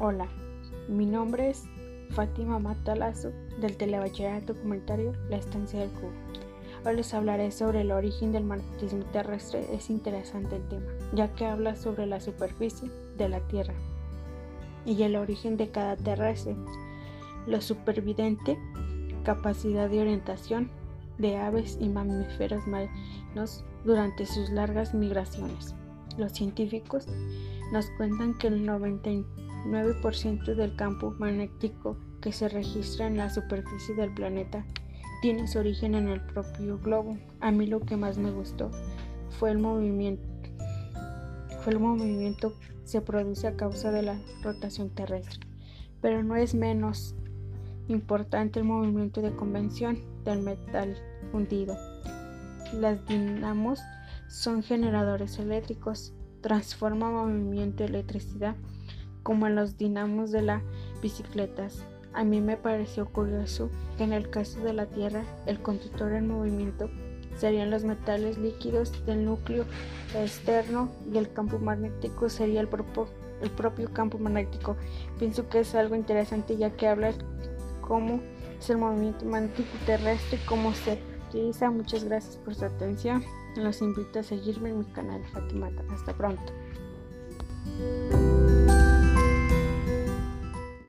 Hola, mi nombre es Fátima Matalazo del Telebachillerato Documentario La Estancia del Cubo. Hoy les hablaré sobre el origen del magnetismo terrestre. Es interesante el tema, ya que habla sobre la superficie de la Tierra y el origen de cada terrestre, lo supervidente, capacidad de orientación de aves y mamíferos marinos durante sus largas migraciones. Los científicos nos cuentan que el 99% del campo magnético que se registra en la superficie del planeta tiene su origen en el propio globo. A mí lo que más me gustó fue el movimiento. Fue el movimiento se produce a causa de la rotación terrestre, pero no es menos importante el movimiento de convención del metal fundido. Las dinamos son generadores eléctricos, transforman movimiento de electricidad como en los dinamos de las bicicletas. A mí me pareció curioso que en el caso de la Tierra el conductor en movimiento serían los metales líquidos del núcleo externo y el campo magnético sería el, propio, campo magnético. Pienso que es algo interesante ya que habla cómo es el movimiento magnético terrestre, cómo se utiliza. Muchas gracias por su atención. Los invito a seguirme en mi canal Fatimata. Hasta pronto.